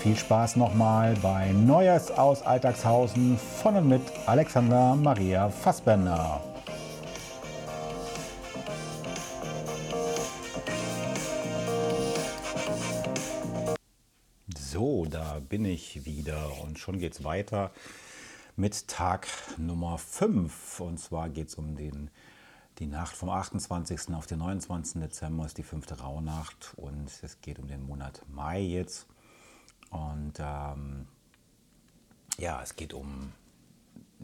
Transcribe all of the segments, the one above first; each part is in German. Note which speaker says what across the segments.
Speaker 1: viel Spaß nochmal bei Neues aus Alltagshausen von und mit Alexander Maria Fassbender. So, da bin ich wieder und schon geht es weiter mit Tag Nummer 5. Und zwar geht es um den, die Nacht vom 28. auf den 29. Dezember, ist die fünfte Rauhnacht und es geht um den Monat Mai jetzt. Und ähm, ja, es geht um,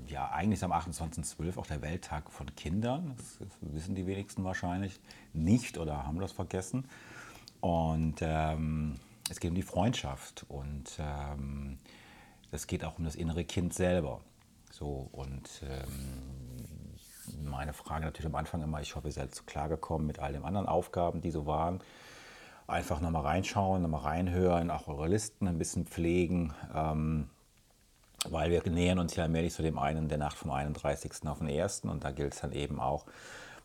Speaker 1: ja, eigentlich ist am 28.12. auch der Welttag von Kindern. Das, wissen die wenigsten wahrscheinlich nicht oder haben das vergessen. Und ähm, es geht um die Freundschaft und ähm, es geht auch um das innere Kind selber. So, und ähm, meine Frage natürlich am Anfang immer, ich hoffe, ihr seid klargekommen mit all den anderen Aufgaben, die so waren einfach nochmal reinschauen, nochmal reinhören, auch eure Listen ein bisschen pflegen, ähm, weil wir nähern uns ja allmählich zu dem einen der Nacht vom 31. auf den 1. und da gilt es dann eben auch,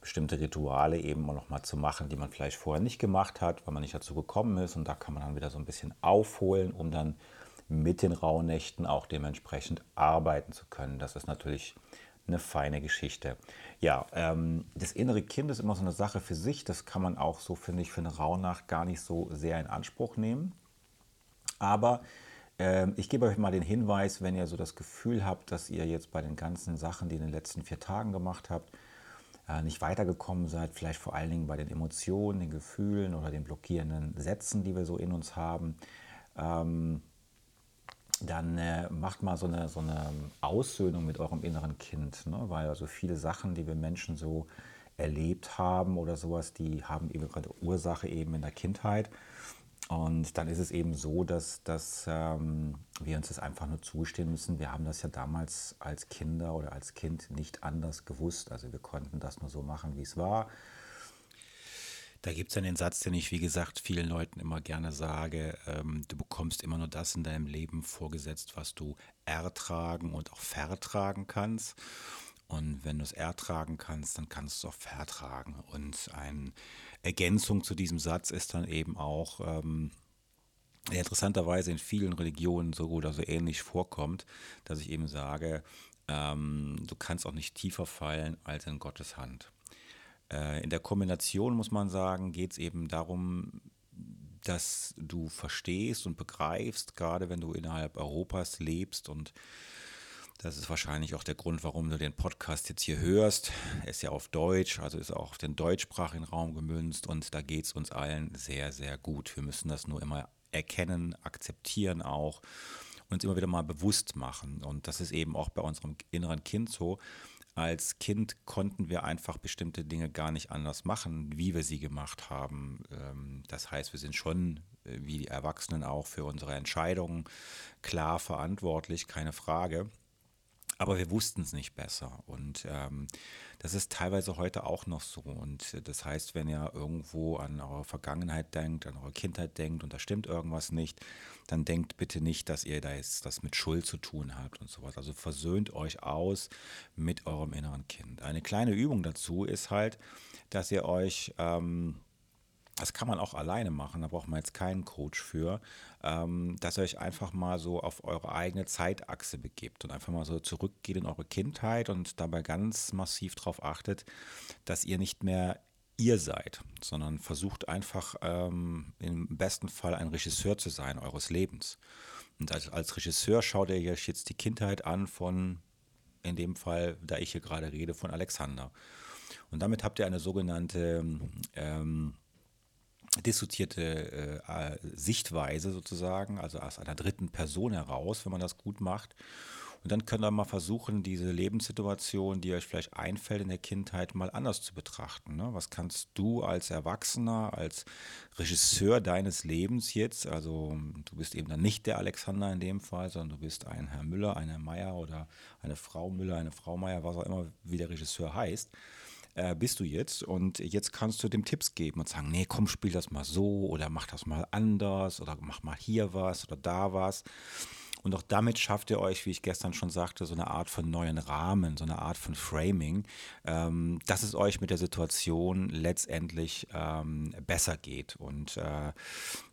Speaker 1: bestimmte Rituale eben nochmal zu machen, die man vielleicht vorher nicht gemacht hat, weil man nicht dazu gekommen ist und da kann man dann wieder so ein bisschen aufholen, um dann mit den Rauhnächten auch dementsprechend arbeiten zu können. Das ist natürlich eine feine Geschichte. Ja, ähm, das innere Kind ist immer so eine Sache für sich. Das kann man auch so, finde ich, für eine Rauhnacht gar nicht so sehr in Anspruch nehmen. Aber ähm, ich gebe euch mal den Hinweis, wenn ihr so das Gefühl habt, dass ihr jetzt bei den ganzen Sachen, die in den letzten vier Tagen gemacht habt, äh, nicht weitergekommen seid, vielleicht vor allen Dingen bei den Emotionen, den Gefühlen oder den blockierenden Sätzen, die wir so in uns haben. Ähm, dann äh, macht mal so eine, so eine Aussöhnung mit eurem inneren Kind, ne? weil also viele Sachen, die wir Menschen so erlebt haben oder sowas, die haben eben gerade Ursache eben in der Kindheit. Und dann ist es eben so, dass, dass ähm, wir uns das einfach nur zugestehen müssen. Wir haben das ja damals als Kinder oder als Kind nicht anders gewusst. Also wir konnten das nur so machen, wie es war. Da gibt es dann den Satz, den ich, wie gesagt, vielen Leuten immer gerne sage, ähm, du bekommst immer nur das in deinem Leben vorgesetzt, was du ertragen und auch vertragen kannst. Und wenn du es ertragen kannst, dann kannst du es auch vertragen. Und eine Ergänzung zu diesem Satz ist dann eben auch, ähm, der interessanterweise in vielen Religionen so oder so ähnlich vorkommt, dass ich eben sage, ähm, du kannst auch nicht tiefer fallen als in Gottes Hand. Äh, in der Kombination muss man sagen, geht es eben darum, dass du verstehst und begreifst, gerade wenn du innerhalb Europas lebst und das ist wahrscheinlich auch der Grund, warum du den Podcast jetzt hier hörst. Er ist ja auf Deutsch, also ist auch auf den deutschsprachigen Raum gemünzt und da geht es uns allen sehr, sehr gut. Wir müssen das nur immer erkennen, akzeptieren auch und uns immer wieder mal bewusst machen. Und das ist eben auch bei unserem inneren Kind so, als Kind konnten wir einfach bestimmte Dinge gar nicht anders machen, wie wir sie gemacht haben. Ähm, das heißt, wir sind schon, äh, wie die Erwachsenen auch, für unsere Entscheidungen klar verantwortlich, keine Frage. Aber wir wussten es nicht besser. Und ähm, das ist teilweise heute auch noch so. Und äh, das heißt, wenn ihr irgendwo an eure Vergangenheit denkt, an eure Kindheit denkt und da stimmt irgendwas nicht, dann denkt bitte nicht, dass ihr da jetzt das mit Schuld zu tun habt und sowas. Also versöhnt euch aus mit eurem inneren Kind. Eine kleine Übung dazu ist halt, dass ihr euch ähm, das kann man auch alleine machen, da braucht man jetzt keinen Coach für, ähm, dass ihr euch einfach mal so auf eure eigene Zeitachse begebt und einfach mal so zurückgeht in eure Kindheit und dabei ganz massiv darauf achtet, dass ihr nicht mehr ihr seid, sondern versucht einfach ähm, im besten Fall ein Regisseur zu sein eures Lebens. Und als, als Regisseur schaut ihr euch jetzt die Kindheit an von, in dem Fall, da ich hier gerade rede, von Alexander. Und damit habt ihr eine sogenannte ähm, dissoziierte äh, Sichtweise sozusagen, also aus einer dritten Person heraus, wenn man das gut macht. Und dann könnt ihr mal versuchen, diese Lebenssituation, die euch vielleicht einfällt in der Kindheit, mal anders zu betrachten. Ne? Was kannst du als Erwachsener, als Regisseur deines Lebens jetzt, also du bist eben dann nicht der Alexander in dem Fall, sondern du bist ein Herr Müller, ein Herr Meier oder eine Frau Müller, eine Frau Meier, was auch immer, wie der Regisseur heißt äh, bist du jetzt und jetzt kannst du dem Tipps geben und sagen, nee, komm, spiel das mal so oder mach das mal anders oder mach mal hier was oder da was. Und auch damit schafft ihr euch, wie ich gestern schon sagte, so eine Art von neuen Rahmen, so eine Art von Framing, ähm, dass es euch mit der Situation letztendlich ähm, besser geht. Und äh,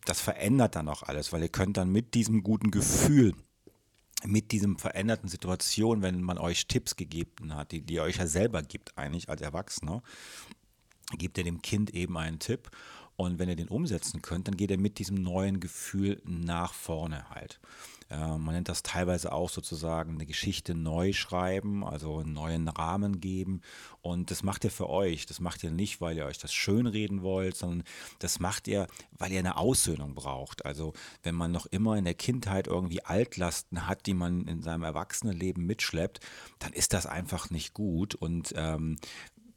Speaker 1: das verändert dann auch alles, weil ihr könnt dann mit diesem guten Gefühl, mit diesem veränderten Situation, wenn man euch Tipps gegeben hat, die, die ihr euch ja selber gibt eigentlich als Erwachsener, gebt ihr dem Kind eben einen Tipp und wenn ihr den umsetzen könnt, dann geht er mit diesem neuen Gefühl nach vorne halt. Äh, man nennt das teilweise auch sozusagen eine Geschichte neu schreiben, also einen neuen Rahmen geben. Und das macht ihr für euch. Das macht ihr nicht, weil ihr euch das schönreden wollt, sondern das macht ihr, weil ihr eine Aussöhnung braucht. Also wenn man noch immer in der Kindheit irgendwie Altlasten hat, die man in seinem Erwachsenenleben mitschleppt, dann ist das einfach nicht gut. Und ähm,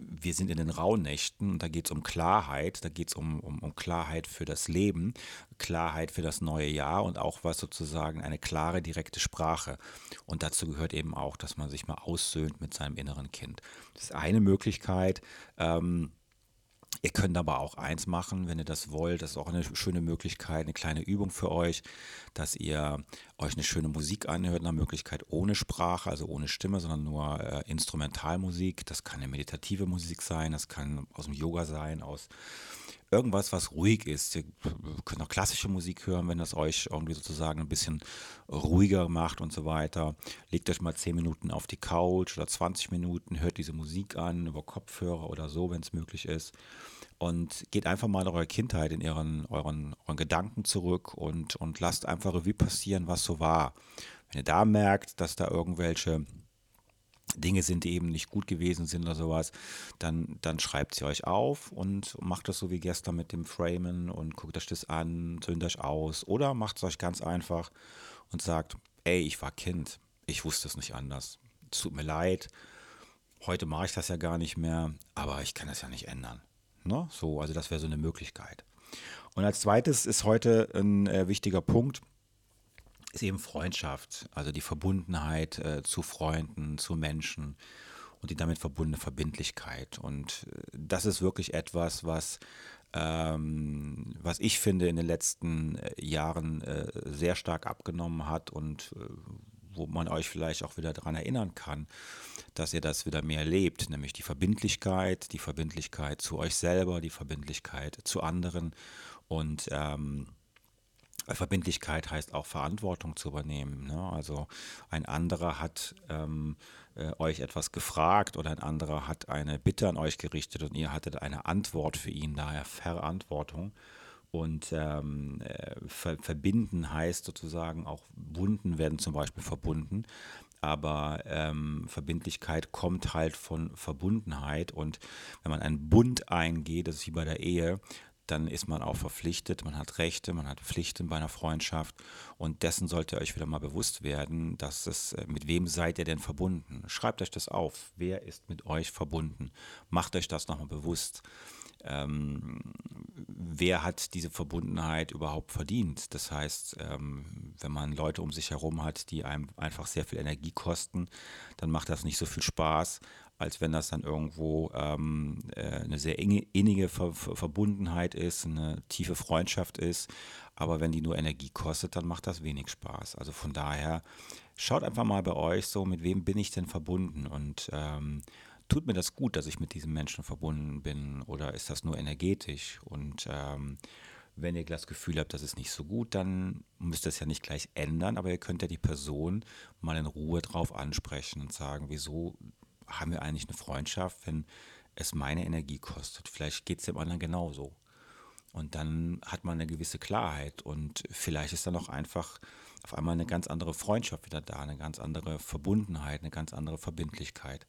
Speaker 1: wir sind in den Rauhnächten und da geht es um Klarheit, da geht es um, um, um Klarheit für das Leben, Klarheit für das neue Jahr und auch was sozusagen eine klare, direkte Sprache. Und dazu gehört eben auch, dass man sich mal aussöhnt mit seinem inneren Kind. Das ist eine Möglichkeit. Ähm, Ihr könnt aber auch eins machen, wenn ihr das wollt. Das ist auch eine schöne Möglichkeit, eine kleine Übung für euch, dass ihr euch eine schöne Musik anhört, nach Möglichkeit ohne Sprache, also ohne Stimme, sondern nur äh, Instrumentalmusik. Das kann eine meditative Musik sein, das kann aus dem Yoga sein, aus irgendwas, was ruhig ist. Ihr könnt auch klassische Musik hören, wenn das euch irgendwie sozusagen ein bisschen ruhiger macht und so weiter. Legt euch mal 10 Minuten auf die Couch oder 20 Minuten, hört diese Musik an über Kopfhörer oder so, wenn es möglich ist. Und geht einfach mal in eure Kindheit, in ihren, euren, euren Gedanken zurück und, und lasst einfach Revue passieren, was so war. Wenn ihr da merkt, dass da irgendwelche Dinge sind, die eben nicht gut gewesen sind oder sowas, dann, dann schreibt sie euch auf und macht das so wie gestern mit dem Framen und guckt euch das an, tönt euch aus oder macht es euch ganz einfach und sagt, ey, ich war Kind, ich wusste es nicht anders. Tut mir leid, heute mache ich das ja gar nicht mehr, aber ich kann das ja nicht ändern. Ne? So, also das wäre so eine Möglichkeit. Und als zweites ist heute ein äh, wichtiger Punkt, ist eben Freundschaft, also die Verbundenheit äh, zu Freunden, zu Menschen und die damit verbundene Verbindlichkeit. Und äh, das ist wirklich etwas, was, ähm, was ich finde in den letzten äh, Jahren äh, sehr stark abgenommen hat und äh, wo man euch vielleicht auch wieder daran erinnern kann, dass ihr das wieder mehr lebt, nämlich die Verbindlichkeit, die Verbindlichkeit zu euch selber, die Verbindlichkeit zu anderen und ähm, Verbindlichkeit heißt auch Verantwortung zu übernehmen. Ne? Also ein anderer hat ähm, äh, euch etwas gefragt oder ein anderer hat eine Bitte an euch gerichtet und ihr hattet eine Antwort für ihn, daher Verantwortung. Und ähm, äh, ver verbinden heißt sozusagen auch Wunden werden zum Beispiel verbunden, aber ähm, Verbindlichkeit kommt halt von Verbundenheit und wenn man einen Bund eingeht, das ist wie bei der Ehe, dann ist man auch verpflichtet, man hat Rechte, man hat Pflichten bei einer Freundschaft und dessen sollt ihr euch wieder mal bewusst werden, dass es, äh, mit wem seid ihr denn verbunden? Schreibt euch das auf, wer ist mit euch verbunden? Macht euch das nochmal bewusst. Ähm, wer hat diese Verbundenheit überhaupt verdient? Das heißt, ähm, wenn man Leute um sich herum hat, die einem einfach sehr viel Energie kosten, dann macht das nicht so viel Spaß, als wenn das dann irgendwo ähm, äh, eine sehr enge, innige Ver Verbundenheit ist, eine tiefe Freundschaft ist. Aber wenn die nur Energie kostet, dann macht das wenig Spaß. Also von daher, schaut einfach mal bei euch so, mit wem bin ich denn verbunden und ähm, tut mir das gut, dass ich mit diesem Menschen verbunden bin oder ist das nur energetisch? Und ähm, wenn ihr das Gefühl habt, das ist nicht so gut, dann müsst ihr es ja nicht gleich ändern, aber ihr könnt ja die Person mal in Ruhe drauf ansprechen und sagen, wieso haben wir eigentlich eine Freundschaft, wenn es meine Energie kostet. Vielleicht geht es dem anderen genauso. Und dann hat man eine gewisse Klarheit und vielleicht ist dann auch einfach auf einmal eine ganz andere Freundschaft wieder da, eine ganz andere Verbundenheit, eine ganz andere Verbindlichkeit.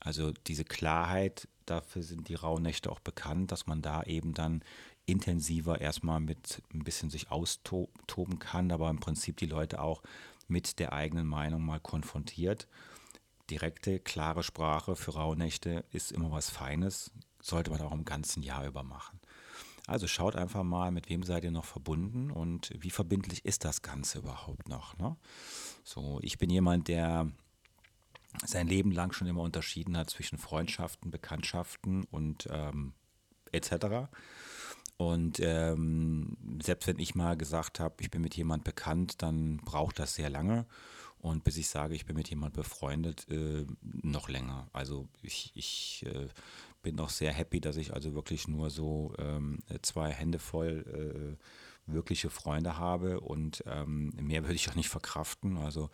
Speaker 1: Also diese Klarheit, dafür sind die Rauhnächte auch bekannt, dass man da eben dann intensiver erstmal mit ein bisschen sich austoben kann, aber im Prinzip die Leute auch mit der eigenen Meinung mal konfrontiert. Direkte, klare Sprache für Rauhnächte ist immer was Feines, sollte man auch im ganzen Jahr über machen. Also schaut einfach mal, mit wem seid ihr noch verbunden und wie verbindlich ist das Ganze überhaupt noch. Ne? So, ich bin jemand, der sein Leben lang schon immer unterschieden hat zwischen Freundschaften, Bekanntschaften und ähm, etc. Und ähm, selbst wenn ich mal gesagt habe, ich bin mit jemand bekannt, dann braucht das sehr lange. Und bis ich sage, ich bin mit jemand befreundet, äh, noch länger. Also ich, ich äh, bin auch sehr happy, dass ich also wirklich nur so ähm, zwei Hände voll äh, wirkliche Freunde habe und ähm, mehr würde ich auch nicht verkraften. Also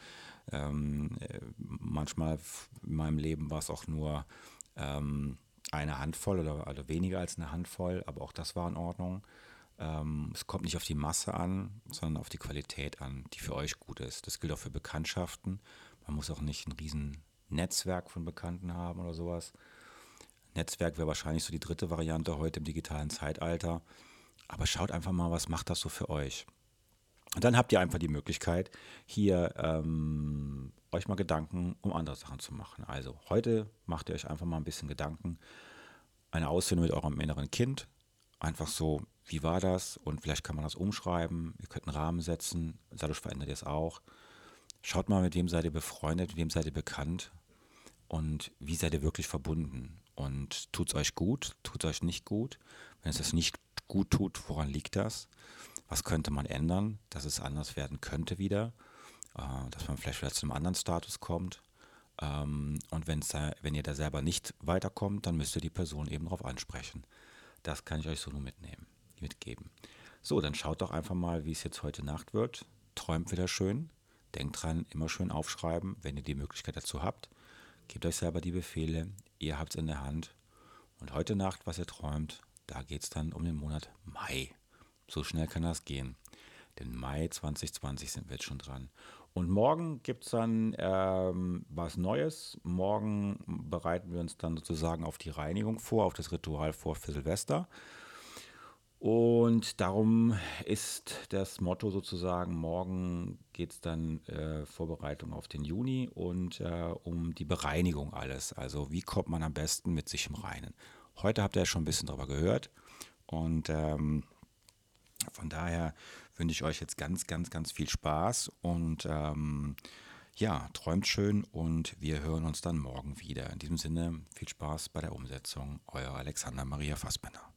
Speaker 1: ähm, äh, manchmal in meinem Leben war es auch nur ähm, eine Handvoll oder, oder weniger als eine Handvoll, aber auch das war in Ordnung. Ähm, es kommt nicht auf die Masse an, sondern auf die Qualität an, die für euch gut ist. Das gilt auch für Bekanntschaften. Man muss auch nicht ein riesen Netzwerk von Bekannten haben oder sowas. Netzwerk wäre wahrscheinlich so die dritte Variante heute im digitalen Zeitalter. Aber schaut einfach mal, was macht das so für euch. Und dann habt ihr einfach die Möglichkeit, hier ähm, euch mal Gedanken um andere Sachen zu machen. Also heute macht ihr euch einfach mal ein bisschen Gedanken. Eine Aussöhnung mit eurem inneren Kind. Einfach so, wie war das? Und vielleicht kann man das umschreiben. Ihr könnt einen Rahmen setzen. Dadurch verändert ihr es auch. Schaut mal, mit wem seid ihr befreundet, mit wem seid ihr bekannt und wie seid ihr wirklich verbunden. Und tut es euch gut, tut es euch nicht gut. Wenn es es nicht gut tut, woran liegt das? Was könnte man ändern, dass es anders werden könnte wieder? Äh, dass man vielleicht wieder zu einem anderen Status kommt. Ähm, und wenn ihr da selber nicht weiterkommt, dann müsst ihr die Person eben darauf ansprechen. Das kann ich euch so nur mitnehmen mitgeben. So, dann schaut doch einfach mal, wie es jetzt heute Nacht wird. Träumt wieder schön. Denkt dran, immer schön aufschreiben, wenn ihr die Möglichkeit dazu habt. Gebt euch selber die Befehle. Ihr habt es in der Hand. Und heute Nacht, was ihr träumt, da geht es dann um den Monat Mai. So schnell kann das gehen. Denn Mai 2020 sind wir jetzt schon dran. Und morgen gibt es dann ähm, was Neues. Morgen bereiten wir uns dann sozusagen auf die Reinigung vor, auf das Ritual vor für Silvester. Und darum ist das Motto sozusagen, morgen geht es dann äh, Vorbereitung auf den Juni und äh, um die Bereinigung alles. Also wie kommt man am besten mit sich im Reinen. Heute habt ihr ja schon ein bisschen darüber gehört und ähm, von daher wünsche ich euch jetzt ganz, ganz, ganz viel Spaß und ähm, ja, träumt schön und wir hören uns dann morgen wieder. In diesem Sinne viel Spaß bei der Umsetzung. Euer Alexander Maria Fassbender.